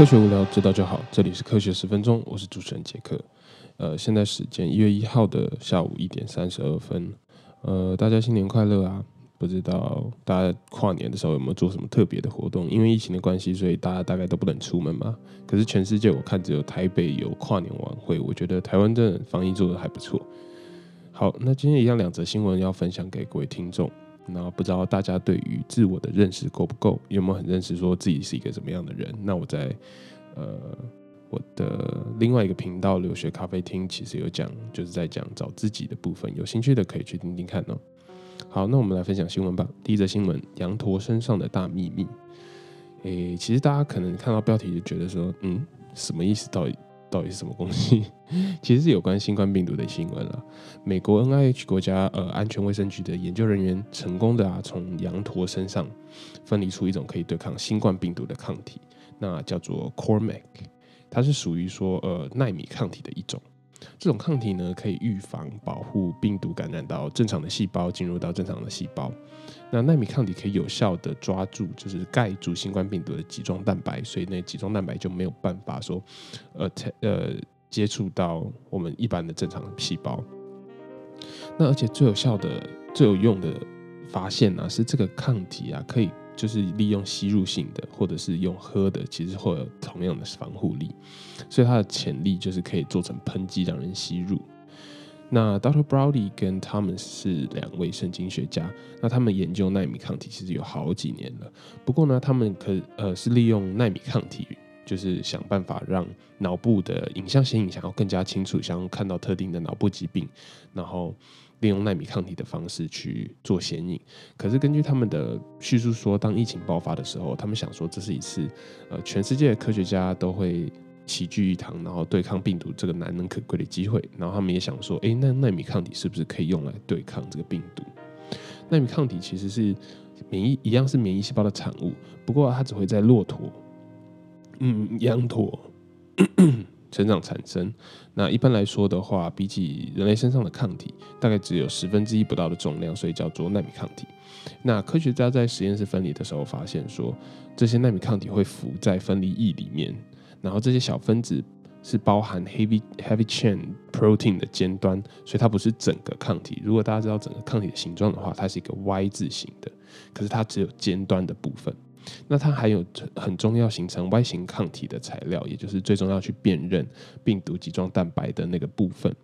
科学无聊，知道就好。这里是科学十分钟，我是主持人杰克。呃，现在时间一月一号的下午一点三十二分。呃，大家新年快乐啊！不知道大家跨年的时候有没有做什么特别的活动？因为疫情的关系，所以大家大概都不能出门嘛。可是全世界我看只有台北有跨年晚会，我觉得台湾的防疫做的还不错。好，那今天一样两则新闻要分享给各位听众。那不知道大家对于自我的认识够不够？有没有很认识说自己是一个什么样的人？那我在呃我的另外一个频道留学咖啡厅，其实有讲，就是在讲找自己的部分。有兴趣的可以去听听看哦。好，那我们来分享新闻吧。第一则新闻：羊驼身上的大秘密。诶，其实大家可能看到标题就觉得说，嗯，什么意思？到底？到底是什么东西？其实是有关新冠病毒的新闻了。美国 NIH 国家呃安全卫生局的研究人员成功的啊从羊驼身上分离出一种可以对抗新冠病毒的抗体，那叫做 Cormac，它是属于说呃纳米抗体的一种。这种抗体呢，可以预防、保护病毒感染到正常的细胞，进入到正常的细胞。那纳米抗体可以有效的抓住，就是盖住新冠病毒的棘状蛋白，所以那棘状蛋白就没有办法说，呃，呃，接触到我们一般的正常细胞。那而且最有效的、最有用的发现呢，是这个抗体啊，可以。就是利用吸入性的，或者是用喝的，其实会有同样的防护力，所以它的潜力就是可以做成喷剂让人吸入。那 Doctor Browdy 跟他们是两位神经学家，那他们研究纳米抗体其实有好几年了。不过呢，他们可呃是利用纳米抗体，就是想办法让脑部的影像显影想要更加清楚，想要看到特定的脑部疾病，然后。利用纳米抗体的方式去做显影，可是根据他们的叙述说，当疫情爆发的时候，他们想说这是一次呃全世界的科学家都会齐聚一堂，然后对抗病毒这个难能可贵的机会。然后他们也想说，哎，那纳米抗体是不是可以用来对抗这个病毒？纳米抗体其实是免疫一样是免疫细胞的产物，不过它只会在骆驼、嗯羊驼。成长产生，那一般来说的话，比起人类身上的抗体，大概只有十分之一不到的重量，所以叫做纳米抗体。那科学家在实验室分离的时候发现，说这些纳米抗体会浮在分离液里面，然后这些小分子是包含 heavy heavy chain protein 的尖端，所以它不是整个抗体。如果大家知道整个抗体的形状的话，它是一个 Y 字形的，可是它只有尖端的部分。那它还有很重要形成 Y 型抗体的材料，也就是最终要去辨认病毒集状蛋白的那个部分。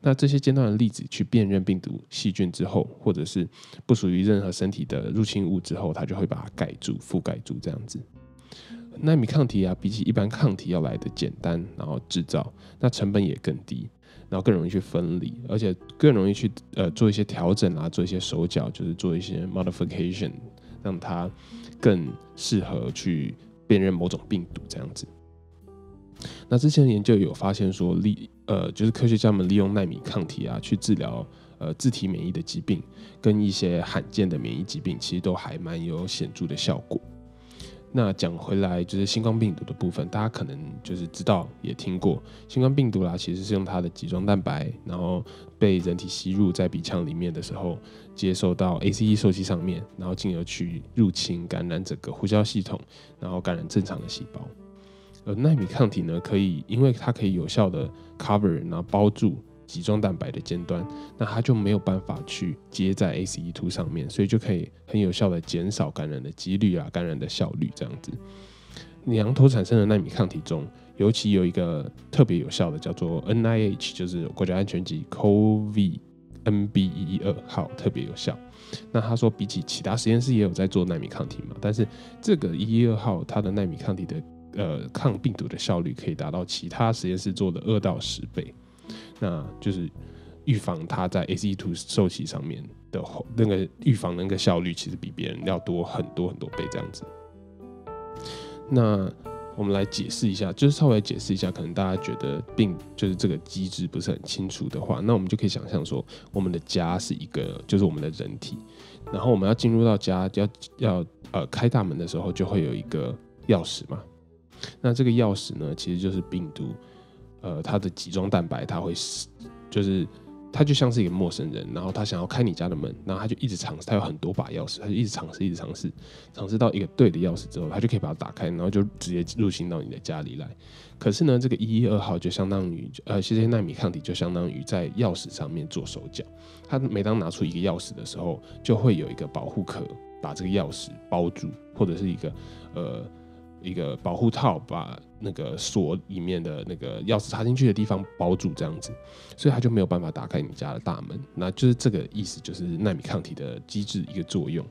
那这些尖端的粒子去辨认病毒细菌之后，或者是不属于任何身体的入侵物之后，它就会把它盖住、覆盖住这样子。纳米抗体啊，比起一般抗体要来的简单，然后制造，那成本也更低，然后更容易去分离，而且更容易去呃做一些调整啊，做一些手脚，就是做一些 modification，让它。更适合去辨认某种病毒这样子。那之前研究有发现说，利呃，就是科学家们利用纳米抗体啊，去治疗呃自体免疫的疾病，跟一些罕见的免疫疾病，其实都还蛮有显著的效果。那讲回来，就是新冠病毒的部分，大家可能就是知道也听过，新冠病毒啦，其实是用它的棘状蛋白，然后被人体吸入在鼻腔里面的时候，接受到 ACE 受器上面，然后进而去入侵感染整个呼吸道系统，然后感染正常的细胞。而纳米抗体呢，可以因为它可以有效的 cover，然后包住。集中蛋白的尖端，那它就没有办法去接在 ACE2 上面，所以就可以很有效的减少感染的几率啊，感染的效率这样子。羊驼产生的纳米抗体中，尤其有一个特别有效的，叫做 NIH，就是国家安全局 CoV NB 一一二号特别有效。那他说，比起其他实验室也有在做纳米抗体嘛，但是这个一一二号它的纳米抗体的呃抗病毒的效率可以达到其他实验室做的二到十倍。那就是预防它在 ACE2 受体上面的那个预防那个效率，其实比别人要多很多很多倍这样子。那我们来解释一下，就是稍微解释一下，可能大家觉得病就是这个机制不是很清楚的话，那我们就可以想象说，我们的家是一个就是我们的人体，然后我们要进入到家要要呃开大门的时候，就会有一个钥匙嘛。那这个钥匙呢，其实就是病毒。呃，它的集中蛋白，它会就是他就像是一个陌生人，然后他想要开你家的门，然后他就一直尝试，他有很多把钥匙，他就一直尝试，一直尝试，尝试到一个对的钥匙之后，他就可以把它打开，然后就直接入侵到你的家里来。可是呢，这个一一二号就相当于呃，这些纳米抗体就相当于在钥匙上面做手脚。他每当拿出一个钥匙的时候，就会有一个保护壳把这个钥匙包住，或者是一个呃一个保护套把那个锁里面的那个钥匙插进去的地方包住，这样子，所以他就没有办法打开你家的大门。那就是这个意思，就是纳米抗体的机制一个作用。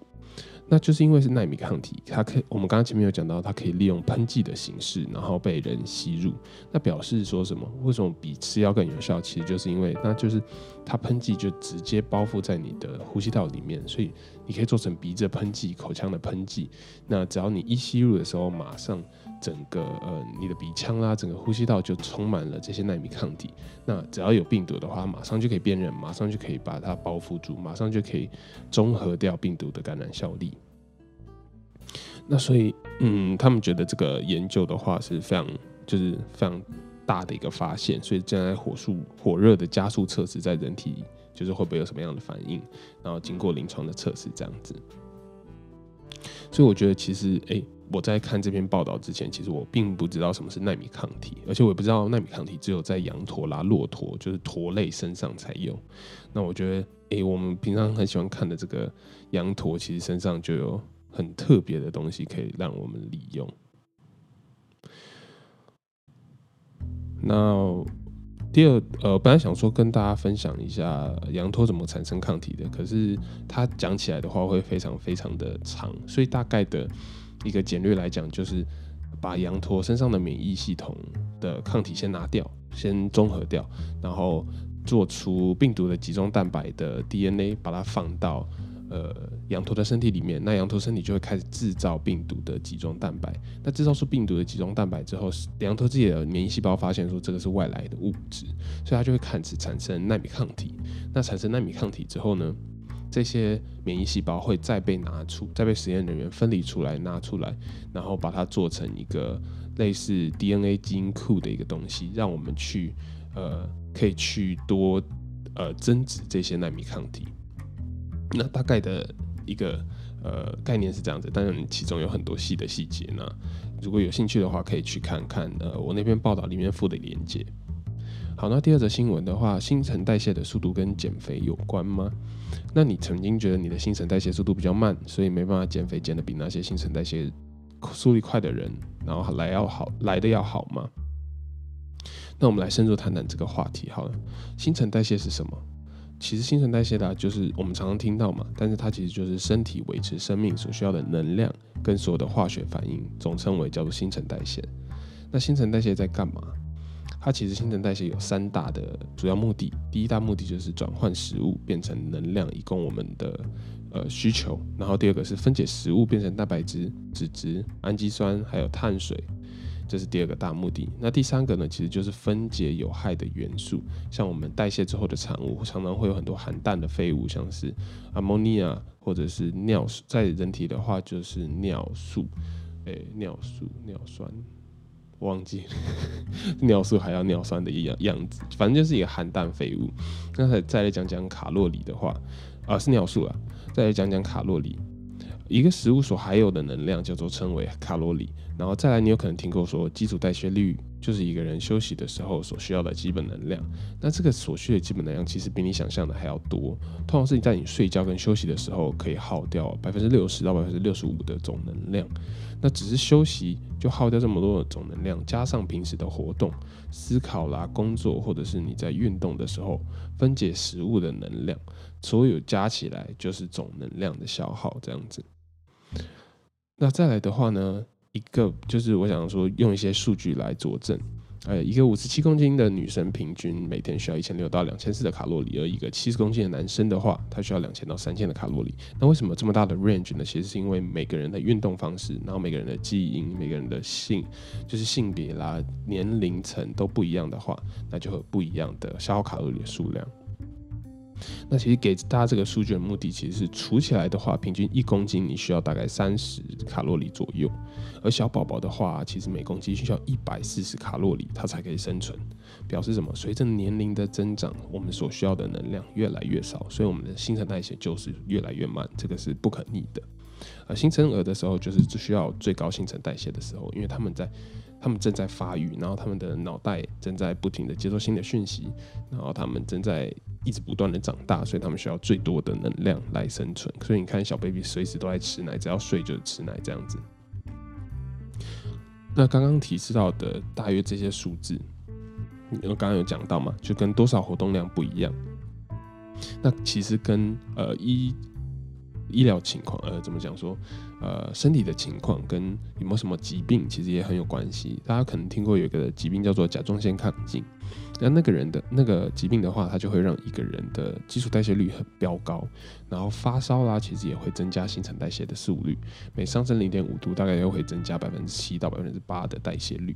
那就是因为是纳米抗体，它可以我们刚刚前面有讲到，它可以利用喷剂的形式，然后被人吸入。那表示说什么？为什么比吃药更有效？其实就是因为，那就是它喷剂就直接包覆在你的呼吸道里面，所以你可以做成鼻子喷剂、口腔的喷剂。那只要你一吸入的时候，马上整个呃你的鼻腔啦，整个呼吸道就充满了这些纳米抗体。那只要有病毒的话，马上就可以辨认，马上就可以把它包覆住，马上就可以中和掉病毒的感染效力。那所以，嗯，他们觉得这个研究的话是非常，就是非常大的一个发现，所以正在火速火热的加速测试在人体，就是会不会有什么样的反应，然后经过临床的测试这样子。所以我觉得其实，哎，我在看这篇报道之前，其实我并不知道什么是纳米抗体，而且我也不知道纳米抗体只有在羊驼啦、骆驼，就是驼类身上才有。那我觉得，哎，我们平常很喜欢看的这个羊驼，其实身上就有。很特别的东西可以让我们利用。那第二，呃，本来想说跟大家分享一下羊驼怎么产生抗体的，可是它讲起来的话会非常非常的长，所以大概的一个简略来讲，就是把羊驼身上的免疫系统的抗体先拿掉，先中和掉，然后做出病毒的集中蛋白的 DNA，把它放到。呃，羊驼的身体里面，那羊驼身体就会开始制造病毒的集中蛋白。那制造出病毒的集中蛋白之后，羊驼自己的免疫细胞发现说这个是外来的物质，所以它就会开始产生纳米抗体。那产生纳米抗体之后呢，这些免疫细胞会再被拿出，再被实验人员分离出来，拿出来，然后把它做成一个类似 DNA 基因库的一个东西，让我们去呃可以去多呃增殖这些纳米抗体。那大概的一个呃概念是这样子，当然其中有很多细的细节呢。如果有兴趣的话，可以去看看呃我那篇报道里面附的链接。好，那第二则新闻的话，新陈代谢的速度跟减肥有关吗？那你曾经觉得你的新陈代谢速度比较慢，所以没办法减肥减的比那些新陈代谢速率快的人，然后来要好来的要好吗？那我们来深入谈谈这个话题好了。新陈代谢是什么？其实新陈代谢的，就是我们常常听到嘛，但是它其实就是身体维持生命所需要的能量跟所有的化学反应，总称为叫做新陈代谢。那新陈代谢在干嘛？它其实新陈代谢有三大的主要目的，第一大目的就是转换食物变成能量，以供我们的呃需求。然后第二个是分解食物变成蛋白质、脂质、氨基酸，还有碳水。这是第二个大目的。那第三个呢，其实就是分解有害的元素，像我们代谢之后的产物，常常会有很多含氮的废物，像是阿莫尼亚或者是尿，在人体的话就是尿素，诶，尿素、尿酸，忘记 尿素还要尿酸的一样样子，反正就是一个含氮废物。刚才再来讲讲卡路里的话，啊，是尿素啊。再来讲讲卡路里。一个食物所含有的能量叫做称为卡路里，然后再来，你有可能听过说基础代谢率就是一个人休息的时候所需要的基本能量。那这个所需的基本能量其实比你想象的还要多，通常是你在你睡觉跟休息的时候可以耗掉百分之六十到百分之六十五的总能量。那只是休息就耗掉这么多的总能量，加上平时的活动、思考啦、工作或者是你在运动的时候分解食物的能量，所有加起来就是总能量的消耗，这样子。那再来的话呢，一个就是我想说用一些数据来佐证，呃，一个五十七公斤的女生平均每天需要一千六到两千四的卡路里，而一个七十公斤的男生的话，他需要两千到三千的卡路里。那为什么这么大的 range 呢？其实是因为每个人的运动方式，然后每个人的基因、每个人的性，就是性别啦、年龄层都不一样的话，那就会不一样的消耗卡路里的数量。那其实给大家这个数据的目的，其实是除起来的话，平均一公斤你需要大概三十卡路里左右，而小宝宝的话，其实每公斤需要一百四十卡路里，它才可以生存。表示什么？随着年龄的增长，我们所需要的能量越来越少，所以我们的新陈代谢就是越来越慢，这个是不可逆的。而新生儿的时候，就是只需要最高新陈代谢的时候，因为他们在。他们正在发育，然后他们的脑袋正在不停的接收新的讯息，然后他们正在一直不断的长大，所以他们需要最多的能量来生存。所以你看，小 baby 随时都在吃奶，只要睡就吃奶这样子。那刚刚提示到的大约这些数字，因为刚刚有讲到嘛，就跟多少活动量不一样。那其实跟呃医医疗情况，呃怎么讲说？呃，身体的情况跟有没有什么疾病，其实也很有关系。大家可能听过有一个疾病叫做甲状腺亢进，那那个人的那个疾病的话，它就会让一个人的基础代谢率很飙高，然后发烧啦，其实也会增加新陈代谢的速率，每上升零点五度，大概又会增加百分之七到百分之八的代谢率。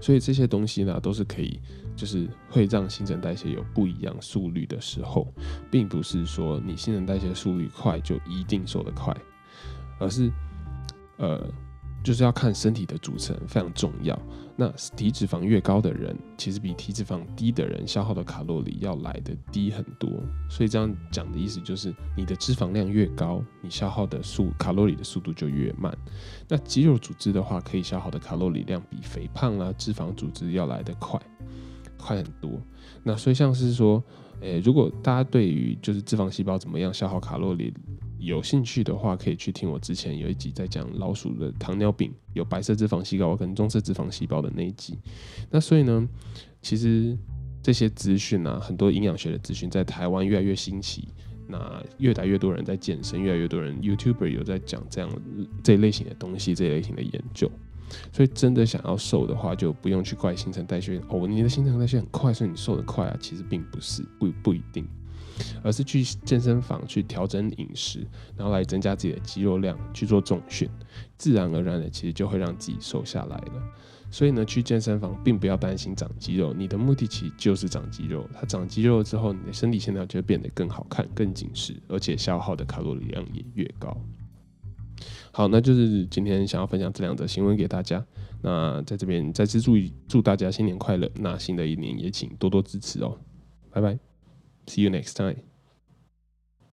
所以这些东西呢，都是可以，就是会让新陈代谢有不一样速率的时候，并不是说你新陈代谢速率快就一定瘦得快，而是，呃。就是要看身体的组成非常重要。那体脂肪越高的人，其实比体脂肪低的人消耗的卡路里要来的低很多。所以这样讲的意思就是，你的脂肪量越高，你消耗的速卡路里的速度就越慢。那肌肉组织的话，可以消耗的卡路里量比肥胖啊脂肪组织要来的快，快很多。那所以像是说，诶，如果大家对于就是脂肪细胞怎么样消耗卡路里？有兴趣的话，可以去听我之前有一集在讲老鼠的糖尿病，有白色脂肪细胞跟棕色脂肪细胞的那一集。那所以呢，其实这些资讯啊，很多营养学的资讯在台湾越来越新奇。那越来越多人在健身，越来越多人 YouTuber 有在讲这样这类型的东西，这类型的研究。所以真的想要瘦的话，就不用去怪新陈代谢哦，你的新陈代谢很快，所以你瘦得快啊。其实并不是，不不一定。而是去健身房去调整饮食，然后来增加自己的肌肉量，去做重训，自然而然的其实就会让自己瘦下来了。所以呢，去健身房并不要担心长肌肉，你的目的其实就是长肌肉。它长肌肉之后，你的身体线条就会变得更好看、更紧实，而且消耗的卡路里量也越高。好，那就是今天想要分享这两则新闻给大家。那在这边再次祝祝大家新年快乐，那新的一年也请多多支持哦。拜拜。See you next time.